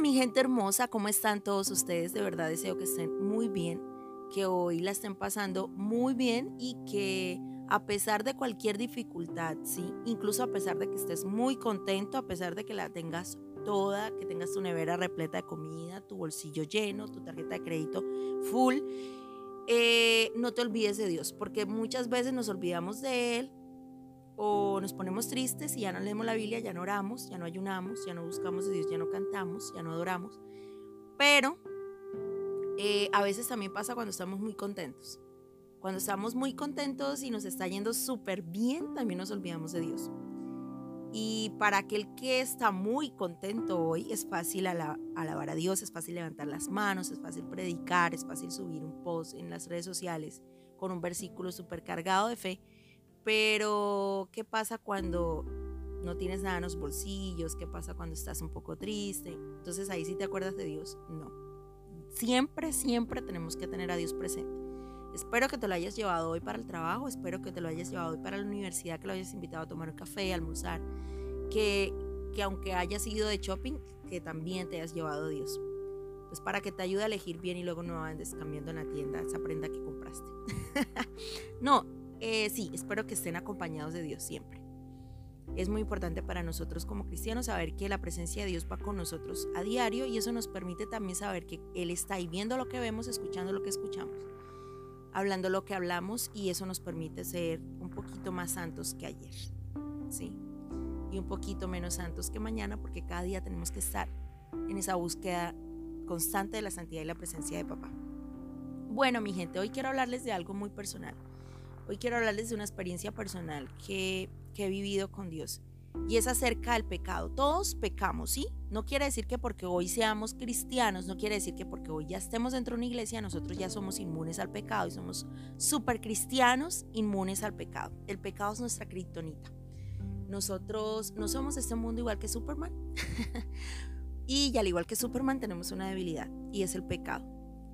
mi gente hermosa, ¿cómo están todos ustedes? De verdad deseo que estén muy bien, que hoy la estén pasando muy bien y que a pesar de cualquier dificultad, sí, incluso a pesar de que estés muy contento, a pesar de que la tengas toda, que tengas tu nevera repleta de comida, tu bolsillo lleno, tu tarjeta de crédito full, eh, no te olvides de Dios, porque muchas veces nos olvidamos de Él o nos ponemos tristes y ya no leemos la Biblia, ya no oramos, ya no ayunamos, ya no buscamos a Dios, ya no cantamos, ya no adoramos. Pero eh, a veces también pasa cuando estamos muy contentos. Cuando estamos muy contentos y nos está yendo súper bien, también nos olvidamos de Dios. Y para aquel que está muy contento hoy, es fácil alabar a Dios, es fácil levantar las manos, es fácil predicar, es fácil subir un post en las redes sociales con un versículo súper cargado de fe. Pero, ¿qué pasa cuando no tienes nada en los bolsillos? ¿Qué pasa cuando estás un poco triste? Entonces ahí sí te acuerdas de Dios. No. Siempre, siempre tenemos que tener a Dios presente. Espero que te lo hayas llevado hoy para el trabajo, espero que te lo hayas llevado hoy para la universidad, que lo hayas invitado a tomar un café, a almorzar, que, que aunque hayas ido de shopping, que también te hayas llevado Dios. Pues para que te ayude a elegir bien y luego no andes cambiando en la tienda esa prenda que compraste. no, eh, sí, espero que estén acompañados de Dios siempre. Es muy importante para nosotros como cristianos saber que la presencia de Dios va con nosotros a diario y eso nos permite también saber que Él está ahí viendo lo que vemos, escuchando lo que escuchamos hablando lo que hablamos y eso nos permite ser un poquito más santos que ayer, ¿sí? Y un poquito menos santos que mañana porque cada día tenemos que estar en esa búsqueda constante de la santidad y la presencia de papá. Bueno, mi gente, hoy quiero hablarles de algo muy personal. Hoy quiero hablarles de una experiencia personal que, que he vivido con Dios y es acerca del pecado. Todos pecamos, ¿sí? No quiere decir que porque hoy seamos cristianos, no quiere decir que porque hoy ya estemos dentro de una iglesia, nosotros ya somos inmunes al pecado y somos súper cristianos inmunes al pecado. El pecado es nuestra criptonita. Nosotros no somos este mundo igual que Superman. y al igual que Superman tenemos una debilidad y es el pecado.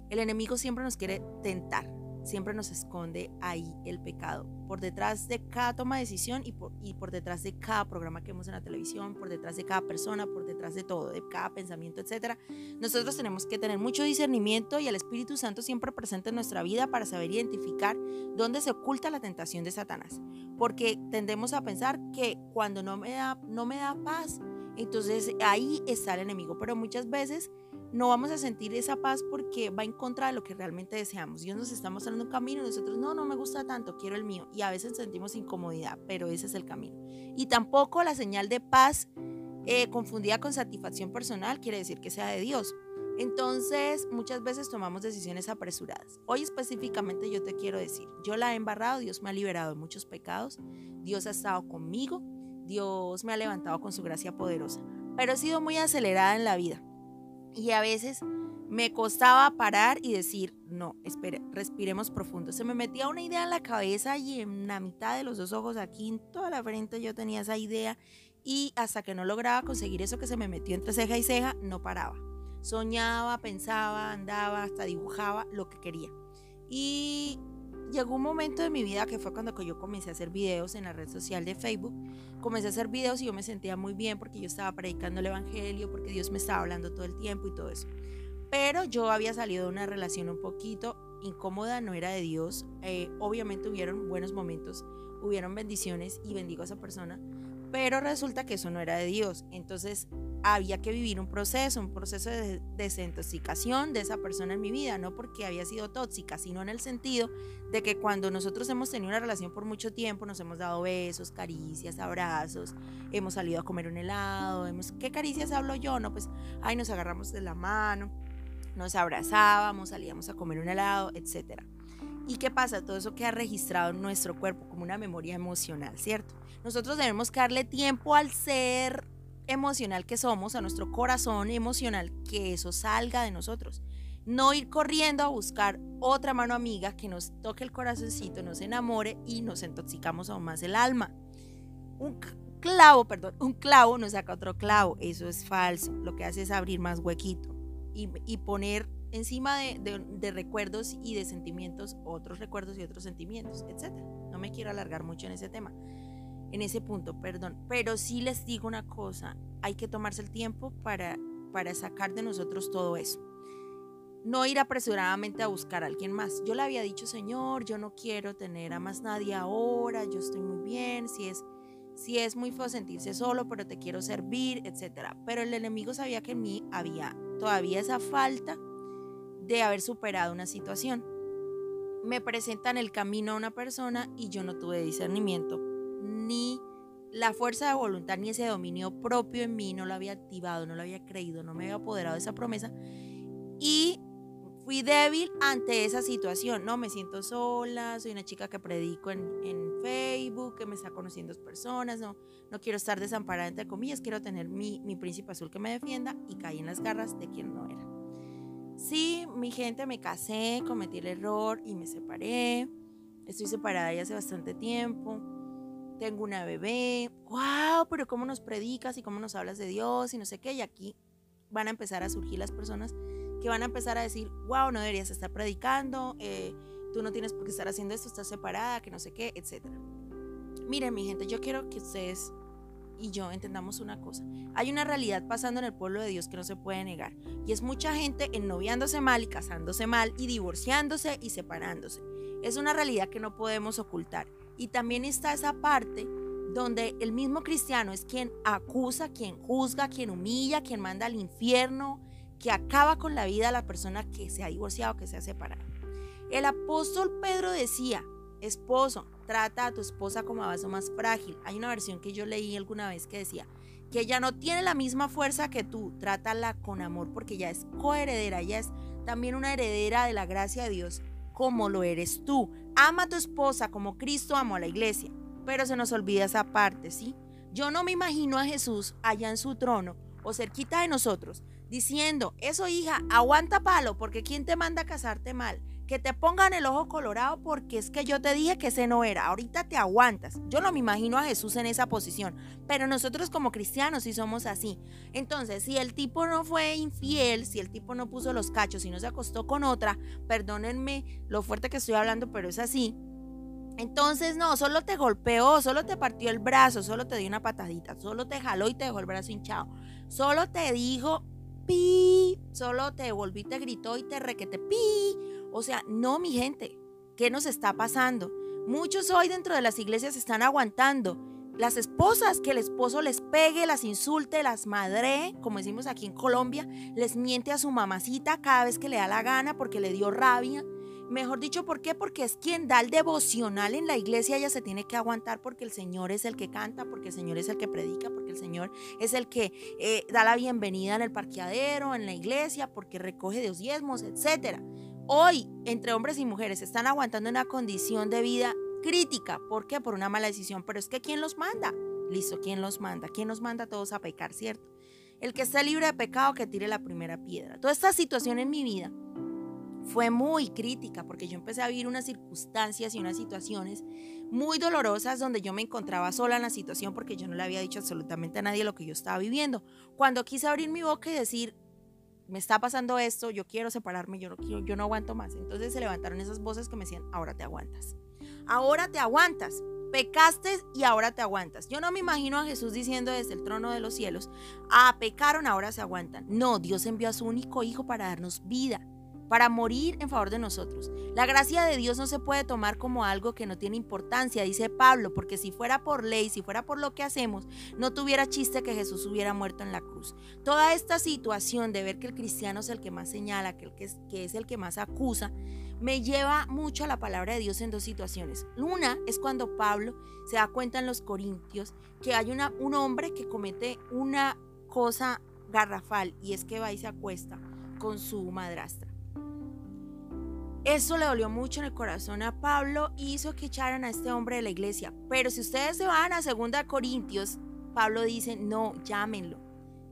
El enemigo siempre nos quiere tentar, siempre nos esconde ahí el pecado. Por detrás de cada toma de decisión y por, y por detrás de cada programa que vemos en la televisión, por detrás de cada persona, por detrás de todo, de cada pensamiento, etc. Nosotros tenemos que tener mucho discernimiento y el Espíritu Santo siempre presente en nuestra vida para saber identificar dónde se oculta la tentación de Satanás. Porque tendemos a pensar que cuando no me da, no me da paz, entonces ahí está el enemigo. Pero muchas veces no vamos a sentir esa paz porque va en contra de lo que realmente deseamos. Dios nos está mostrando un camino y nosotros, no, no me gusta tanto, quiero el mío. Y a veces sentimos incomodidad, pero ese es el camino. Y tampoco la señal de paz eh, confundida con satisfacción personal quiere decir que sea de Dios. Entonces, muchas veces tomamos decisiones apresuradas. Hoy específicamente yo te quiero decir, yo la he embarrado, Dios me ha liberado de muchos pecados, Dios ha estado conmigo, Dios me ha levantado con su gracia poderosa, pero he sido muy acelerada en la vida y a veces me costaba parar y decir, no, espere, respiremos profundo. Se me metía una idea en la cabeza y en la mitad de los dos ojos, aquí en toda la frente, yo tenía esa idea y hasta que no lograba conseguir eso que se me metió entre ceja y ceja, no paraba. Soñaba, pensaba, andaba, hasta dibujaba lo que quería. Y llegó un momento de mi vida que fue cuando yo comencé a hacer videos en la red social de Facebook. Comencé a hacer videos y yo me sentía muy bien porque yo estaba predicando el Evangelio, porque Dios me estaba hablando todo el tiempo y todo eso. Pero yo había salido de una relación un poquito incómoda, no era de Dios. Eh, obviamente hubieron buenos momentos, hubieron bendiciones y bendigo a esa persona, pero resulta que eso no era de Dios. Entonces había que vivir un proceso, un proceso de desintoxicación de esa persona en mi vida, no porque había sido tóxica, sino en el sentido de que cuando nosotros hemos tenido una relación por mucho tiempo, nos hemos dado besos, caricias, abrazos, hemos salido a comer un helado, hemos, ¿qué caricias hablo yo? No, pues, ay, nos agarramos de la mano, nos abrazábamos, salíamos a comer un helado, etc. ¿Y qué pasa? Todo eso queda registrado en nuestro cuerpo como una memoria emocional, ¿cierto? Nosotros debemos darle tiempo al ser emocional que somos, a nuestro corazón emocional, que eso salga de nosotros. No ir corriendo a buscar otra mano amiga que nos toque el corazoncito, nos enamore y nos intoxicamos aún más el alma. Un clavo, perdón, un clavo nos saca otro clavo. Eso es falso. Lo que hace es abrir más huequito y, poner encima de, de, recuerdos y de sentimientos otros recuerdos y otros sentimientos, etc. No me quiero alargar mucho en ese tema en ese punto, perdón. Pero sí les digo una cosa, hay que tomarse el tiempo para para sacar de nosotros todo eso. No ir apresuradamente a buscar a alguien más. Yo le había dicho, Señor, yo no quiero tener a más nadie ahora, yo estoy muy bien, si es, si es muy feo sentirse solo, pero te quiero servir, etc. Pero el enemigo sabía que en mí había todavía esa falta de haber superado una situación. Me presentan el camino a una persona y yo no tuve discernimiento, ni la fuerza de voluntad, ni ese dominio propio en mí, no lo había activado, no lo había creído, no me había apoderado de esa promesa. Y fui débil ante esa situación, no me siento sola, soy una chica que predico en, Facebook, que me está conociendo personas, no, no quiero estar desamparada entre comillas, quiero tener mi, mi príncipe azul que me defienda y caí en las garras de quien no era. Sí, mi gente, me casé, cometí el error y me separé. Estoy separada ya hace bastante tiempo. Tengo una bebé. ¡Wow! Pero cómo nos predicas y cómo nos hablas de Dios y no sé qué. Y aquí van a empezar a surgir las personas que van a empezar a decir, wow, no deberías estar predicando, eh, tú no tienes por qué estar haciendo esto, estás separada, que no sé qué, etc. Miren, mi gente, yo quiero que ustedes y yo entendamos una cosa. Hay una realidad pasando en el pueblo de Dios que no se puede negar. Y es mucha gente ennoviándose mal y casándose mal y divorciándose y separándose. Es una realidad que no podemos ocultar. Y también está esa parte donde el mismo cristiano es quien acusa, quien juzga, quien humilla, quien manda al infierno, que acaba con la vida de la persona que se ha divorciado, que se ha separado. El apóstol Pedro decía, esposo, trata a tu esposa como a vaso más frágil. Hay una versión que yo leí alguna vez que decía que ella no tiene la misma fuerza que tú, trátala con amor porque ella es coheredera, ella es también una heredera de la gracia de Dios como lo eres tú. Ama a tu esposa como Cristo amó a la iglesia, pero se nos olvida esa parte, ¿sí? Yo no me imagino a Jesús allá en su trono o cerquita de nosotros diciendo, eso hija, aguanta palo porque ¿quién te manda a casarte mal? Que te pongan el ojo colorado porque es que yo te dije que ese no era. Ahorita te aguantas. Yo no me imagino a Jesús en esa posición, pero nosotros como cristianos sí somos así. Entonces, si el tipo no fue infiel, si el tipo no puso los cachos y no se acostó con otra, perdónenme lo fuerte que estoy hablando, pero es así. Entonces, no, solo te golpeó, solo te partió el brazo, solo te dio una patadita, solo te jaló y te dejó el brazo hinchado. Solo te dijo pi, solo te volví, te gritó y te requete pi o sea, no, mi gente, ¿qué nos está pasando? Muchos hoy dentro de las iglesias están aguantando. Las esposas que el esposo les pegue, las insulte, las madre, como decimos aquí en Colombia, les miente a su mamacita cada vez que le da la gana porque le dio rabia. Mejor dicho, ¿por qué? Porque es quien da el devocional en la iglesia, ella se tiene que aguantar porque el Señor es el que canta, porque el Señor es el que predica, porque el Señor es el que eh, da la bienvenida en el parqueadero, en la iglesia, porque recoge los diezmos, etcétera. Hoy, entre hombres y mujeres, están aguantando una condición de vida crítica. ¿Por qué? Por una mala decisión. Pero es que ¿quién los manda? Listo, ¿quién los manda? ¿Quién nos manda a todos a pecar, cierto? El que esté libre de pecado, que tire la primera piedra. Toda esta situación en mi vida fue muy crítica porque yo empecé a vivir unas circunstancias y unas situaciones muy dolorosas donde yo me encontraba sola en la situación porque yo no le había dicho absolutamente a nadie lo que yo estaba viviendo. Cuando quise abrir mi boca y decir, me está pasando esto, yo quiero separarme, yo no quiero, yo no aguanto más. Entonces se levantaron esas voces que me decían, ahora te aguantas. Ahora te aguantas. Pecaste y ahora te aguantas. Yo no me imagino a Jesús diciendo desde el trono de los cielos, ah, pecaron, ahora se aguantan. No, Dios envió a su único hijo para darnos vida para morir en favor de nosotros. La gracia de Dios no se puede tomar como algo que no tiene importancia, dice Pablo, porque si fuera por ley, si fuera por lo que hacemos, no tuviera chiste que Jesús hubiera muerto en la cruz. Toda esta situación de ver que el cristiano es el que más señala, que, es, el que más acusa, me lleva mucho a la palabra de Dios en dos situaciones. Una es cuando Pablo se da cuenta en los Corintios que hay un hombre que comete una cosa garrafal y es que va y se acuesta con su madrastra. Eso le dolió mucho en el corazón a Pablo y hizo que echaran a este hombre de la iglesia. Pero si ustedes se van a 2 Corintios, Pablo dice, no, llámenlo.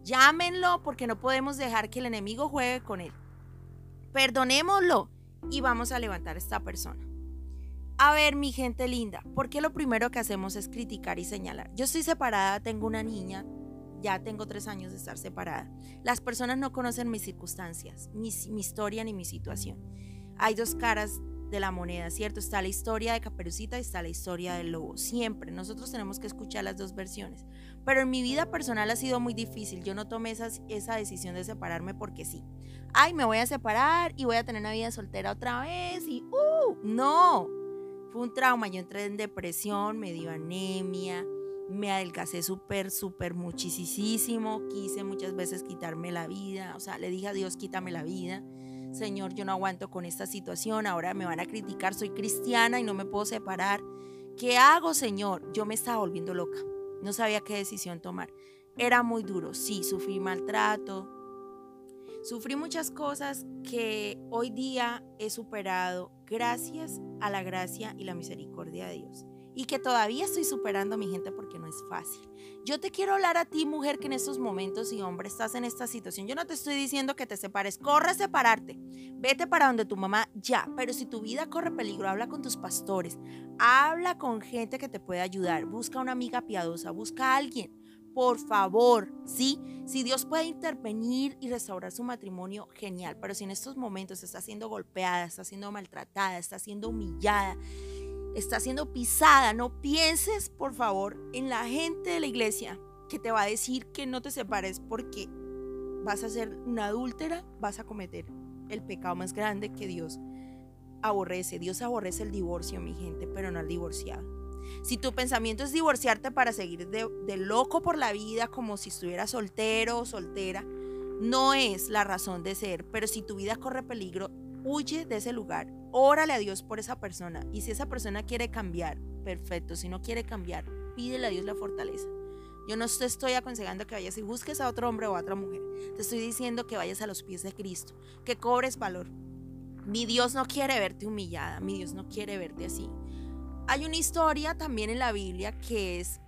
Llámenlo porque no podemos dejar que el enemigo juegue con él. Perdonémoslo y vamos a levantar a esta persona. A ver, mi gente linda, ¿por qué lo primero que hacemos es criticar y señalar? Yo estoy separada, tengo una niña, ya tengo tres años de estar separada. Las personas no conocen mis circunstancias, mi, mi historia ni mi situación hay dos caras de la moneda, ¿cierto? Está la historia de Caperucita y está la historia del lobo. Siempre nosotros tenemos que escuchar las dos versiones. Pero en mi vida personal ha sido muy difícil. Yo no tomé esa, esa decisión de separarme porque sí. Ay, me voy a separar y voy a tener una vida soltera otra vez y ¡uh! No. Fue un trauma. Yo entré en depresión, me dio anemia, me adelgacé súper, súper muchísimo. Quise muchas veces quitarme la vida. O sea, le dije a Dios, quítame la vida. Señor, yo no aguanto con esta situación, ahora me van a criticar, soy cristiana y no me puedo separar. ¿Qué hago, Señor? Yo me estaba volviendo loca, no sabía qué decisión tomar. Era muy duro, sí, sufrí maltrato, sufrí muchas cosas que hoy día he superado gracias a la gracia y la misericordia de Dios y que todavía estoy superando a mi gente porque no es fácil. Yo te quiero hablar a ti, mujer, que en estos momentos y hombre estás en esta situación. Yo no te estoy diciendo que te separes, corre a separarte. Vete para donde tu mamá ya, pero si tu vida corre peligro, habla con tus pastores, habla con gente que te pueda ayudar, busca una amiga piadosa, busca a alguien. Por favor, ¿sí? Si Dios puede intervenir y restaurar su matrimonio, genial. Pero si en estos momentos está siendo golpeada, está siendo maltratada, está siendo humillada, está siendo pisada. No pienses, por favor, en la gente de la iglesia que te va a decir que no te separes porque vas a ser una adúltera, vas a cometer el pecado más grande que Dios aborrece. Dios aborrece el divorcio, mi gente, pero no al divorciado. Si tu pensamiento es divorciarte para seguir de, de loco por la vida como si estuvieras soltero o soltera, no es la razón de ser, pero si tu vida corre peligro, huye de ese lugar, órale a Dios por esa persona y si esa persona quiere cambiar, perfecto, si no quiere cambiar, pídele a Dios la fortaleza. Yo no te estoy aconsejando que vayas y busques a otro hombre o a otra mujer. Te estoy diciendo que vayas a los pies de Cristo, que cobres valor. Mi Dios no quiere verte humillada, mi Dios no quiere verte así. Hay una historia también en la Biblia que es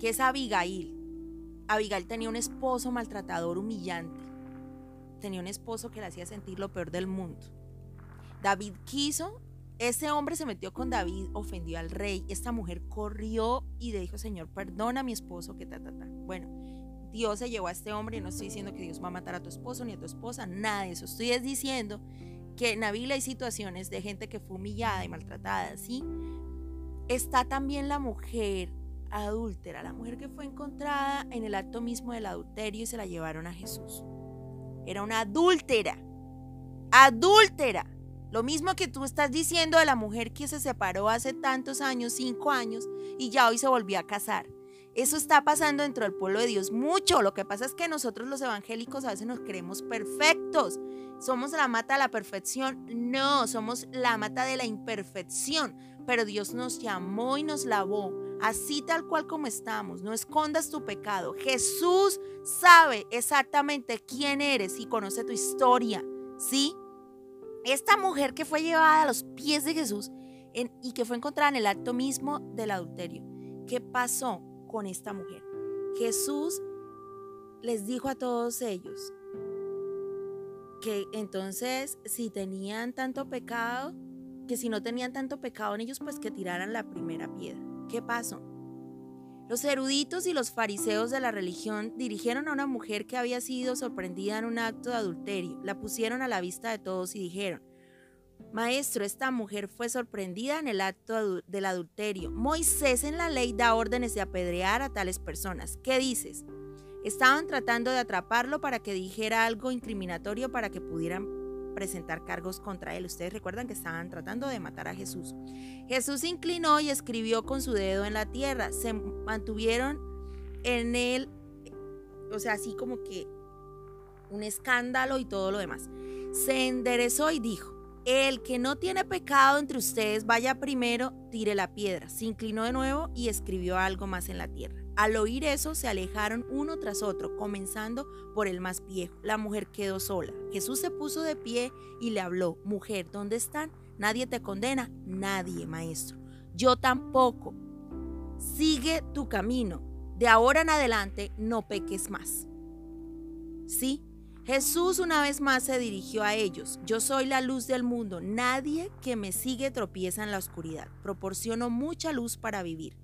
que es Abigail. Abigail tenía un esposo maltratador, humillante tenía un esposo que le hacía sentir lo peor del mundo. David quiso, ese hombre se metió con David, ofendió al rey, esta mujer corrió y le dijo, Señor, perdona a mi esposo, que ta, ta, ta. Bueno, Dios se llevó a este hombre y no estoy diciendo que Dios va a matar a tu esposo ni a tu esposa, nada de eso. Estoy diciendo que en la Biblia hay situaciones de gente que fue humillada y maltratada, ¿sí? Está también la mujer adúltera, la mujer que fue encontrada en el acto mismo del adulterio y se la llevaron a Jesús. Era una adúltera. Adúltera. Lo mismo que tú estás diciendo de la mujer que se separó hace tantos años, cinco años, y ya hoy se volvió a casar. Eso está pasando dentro del pueblo de Dios mucho. Lo que pasa es que nosotros los evangélicos a veces nos creemos perfectos. Somos la mata de la perfección. No, somos la mata de la imperfección. Pero Dios nos llamó y nos lavó así tal cual como estamos. No escondas tu pecado. Jesús sabe exactamente quién eres y conoce tu historia. ¿Sí? Esta mujer que fue llevada a los pies de Jesús y que fue encontrada en el acto mismo del adulterio. ¿Qué pasó con esta mujer? Jesús les dijo a todos ellos que entonces si tenían tanto pecado, que si no tenían tanto pecado en ellos, pues que tiraran la primera piedra. ¿Qué pasó? Los eruditos y los fariseos de la religión dirigieron a una mujer que había sido sorprendida en un acto de adulterio, la pusieron a la vista de todos y dijeron, Maestro, esta mujer fue sorprendida en el acto del adulterio. Moisés en la ley da órdenes de apedrear a tales personas. ¿Qué dices? Estaban tratando de atraparlo para que dijera algo incriminatorio para que pudieran presentar cargos contra él. Ustedes recuerdan que estaban tratando de matar a Jesús. Jesús se inclinó y escribió con su dedo en la tierra. Se mantuvieron en él, o sea, así como que un escándalo y todo lo demás. Se enderezó y dijo, el que no tiene pecado entre ustedes, vaya primero, tire la piedra. Se inclinó de nuevo y escribió algo más en la tierra. Al oír eso, se alejaron uno tras otro, comenzando por el más viejo. La mujer quedó sola. Jesús se puso de pie y le habló, mujer, ¿dónde están? Nadie te condena. Nadie, maestro. Yo tampoco. Sigue tu camino. De ahora en adelante no peques más. Sí, Jesús una vez más se dirigió a ellos. Yo soy la luz del mundo. Nadie que me sigue tropieza en la oscuridad. Proporciono mucha luz para vivir.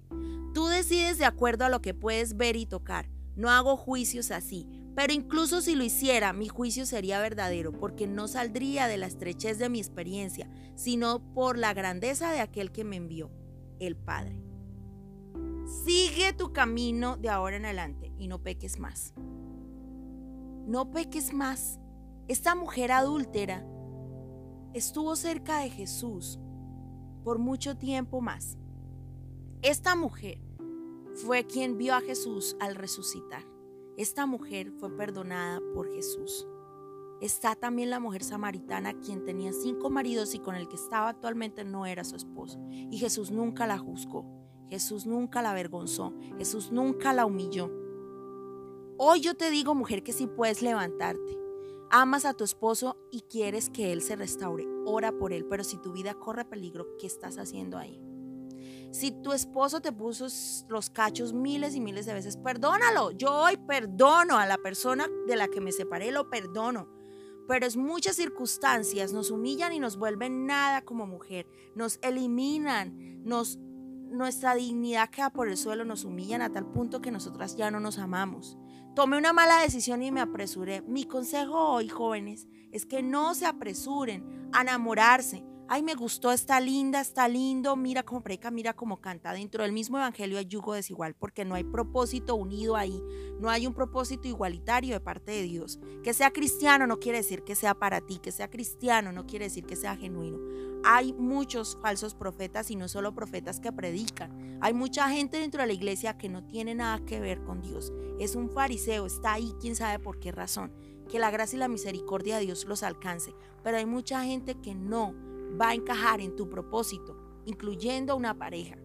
Decides de acuerdo a lo que puedes ver y tocar. No hago juicios así. Pero incluso si lo hiciera, mi juicio sería verdadero, porque no saldría de la estrechez de mi experiencia, sino por la grandeza de aquel que me envió, el Padre. Sigue tu camino de ahora en adelante y no peques más. No peques más. Esta mujer adúltera estuvo cerca de Jesús por mucho tiempo más. Esta mujer fue quien vio a Jesús al resucitar. Esta mujer fue perdonada por Jesús. Está también la mujer samaritana quien tenía cinco maridos y con el que estaba actualmente no era su esposo. Y Jesús nunca la juzgó. Jesús nunca la avergonzó. Jesús nunca la humilló. Hoy yo te digo, mujer, que si puedes levantarte. Amas a tu esposo y quieres que él se restaure. Ora por él. Pero si tu vida corre peligro, ¿qué estás haciendo ahí? Si tu esposo te puso los cachos miles y miles de veces, perdónalo. Yo hoy perdono a la persona de la que me separé, lo perdono. Pero es muchas circunstancias nos humillan y nos vuelven nada como mujer, nos eliminan, nos nuestra dignidad queda por el suelo, nos humillan a tal punto que nosotras ya no nos amamos. Tomé una mala decisión y me apresuré. Mi consejo hoy, jóvenes, es que no se apresuren a enamorarse, ay, me gustó, está linda, está lindo, mira cómo predica, mira cómo canta. Dentro del mismo evangelio hay yugo desigual porque no hay propósito unido ahí, no hay un propósito igualitario de parte de Dios. Que sea cristiano no quiere decir que sea para ti, que sea cristiano no quiere decir que sea genuino. Hay muchos falsos profetas y no solo profetas que predican. Hay mucha gente dentro de la iglesia que no tiene nada que ver con Dios. Es un fariseo, está ahí, quién sabe por qué razón. Que la gracia y la misericordia de Dios los alcance. Pero hay mucha gente que no va a encajar en tu propósito, incluyendo una pareja.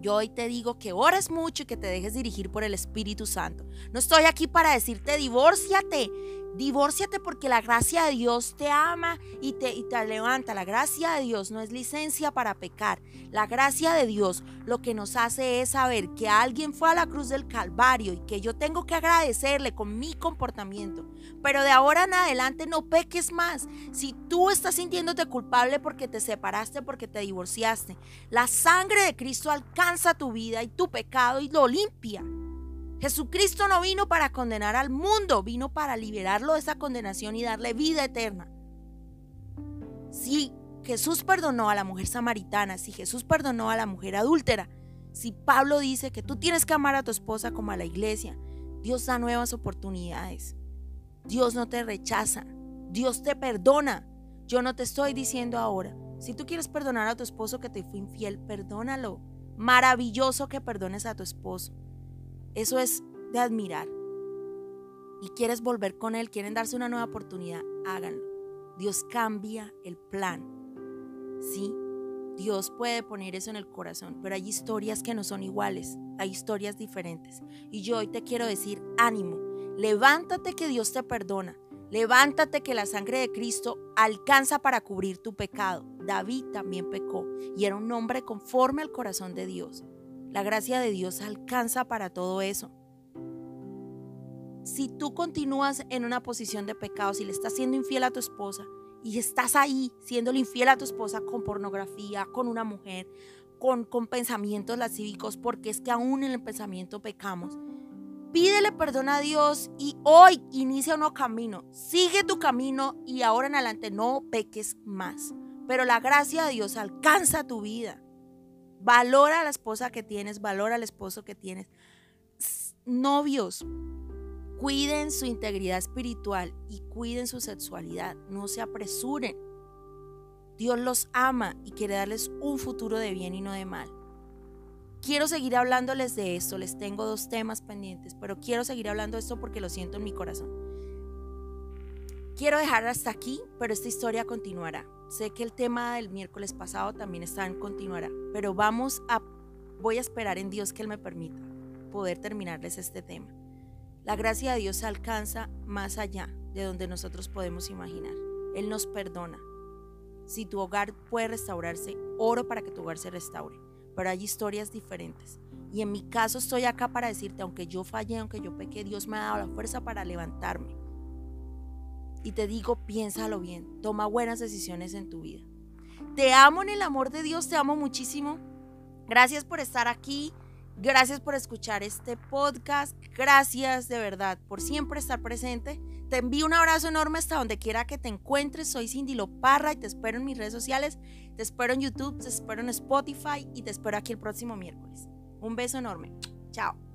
Yo hoy te digo que ores mucho y que te dejes dirigir por el Espíritu Santo. No estoy aquí para decirte divórciate. Divórciate porque la gracia de Dios te ama y te, y te levanta. La gracia de Dios no es licencia para pecar. La gracia de Dios lo que nos hace es saber que alguien fue a la cruz del Calvario y que yo tengo que agradecerle con mi comportamiento. Pero de ahora en adelante no peques más. Si tú estás sintiéndote culpable porque te separaste, porque te divorciaste, la sangre de Cristo alcanza tu vida y tu pecado y lo limpia. Jesucristo no vino para condenar al mundo, vino para liberarlo de esa condenación y darle vida eterna. Si Jesús perdonó a la mujer samaritana, si Jesús perdonó a la mujer adúltera, si Pablo dice que tú tienes que amar a tu esposa como a la iglesia, Dios da nuevas oportunidades. Dios no te rechaza, Dios te perdona. Yo no te estoy diciendo ahora, si tú quieres perdonar a tu esposo que te fue infiel, perdónalo. Maravilloso que perdones a tu esposo. Eso es de admirar. Y quieres volver con Él, quieren darse una nueva oportunidad, háganlo. Dios cambia el plan. Sí, Dios puede poner eso en el corazón, pero hay historias que no son iguales, hay historias diferentes. Y yo hoy te quiero decir, ánimo, levántate que Dios te perdona, levántate que la sangre de Cristo alcanza para cubrir tu pecado. David también pecó y era un hombre conforme al corazón de Dios. La gracia de Dios alcanza para todo eso. Si tú continúas en una posición de pecado, si le estás siendo infiel a tu esposa y estás ahí siendo infiel a tu esposa con pornografía, con una mujer, con, con pensamientos lascívicos, porque es que aún en el pensamiento pecamos, pídele perdón a Dios y hoy inicia un nuevo camino. Sigue tu camino y ahora en adelante no peques más. Pero la gracia de Dios alcanza tu vida. Valora a la esposa que tienes, valora al esposo que tienes. Novios, cuiden su integridad espiritual y cuiden su sexualidad. No se apresuren. Dios los ama y quiere darles un futuro de bien y no de mal. Quiero seguir hablándoles de esto, les tengo dos temas pendientes, pero quiero seguir hablando de esto porque lo siento en mi corazón. Quiero dejar hasta aquí, pero esta historia continuará. Sé que el tema del miércoles pasado también está en continuará, pero vamos a, voy a esperar en Dios que Él me permita poder terminarles este tema. La gracia de Dios alcanza más allá de donde nosotros podemos imaginar. Él nos perdona. Si tu hogar puede restaurarse, oro para que tu hogar se restaure, pero hay historias diferentes. Y en mi caso estoy acá para decirte, aunque yo fallé, aunque yo pequé, Dios me ha dado la fuerza para levantarme y te digo, piénsalo bien, toma buenas decisiones en tu vida. Te amo en el amor de Dios, te amo muchísimo. Gracias por estar aquí. Gracias por escuchar este podcast. Gracias de verdad por siempre estar presente. Te envío un abrazo enorme hasta donde quiera que te encuentres. Soy Cindy Loparra y te espero en mis redes sociales. Te espero en YouTube, te espero en Spotify y te espero aquí el próximo miércoles. Un beso enorme. Chao.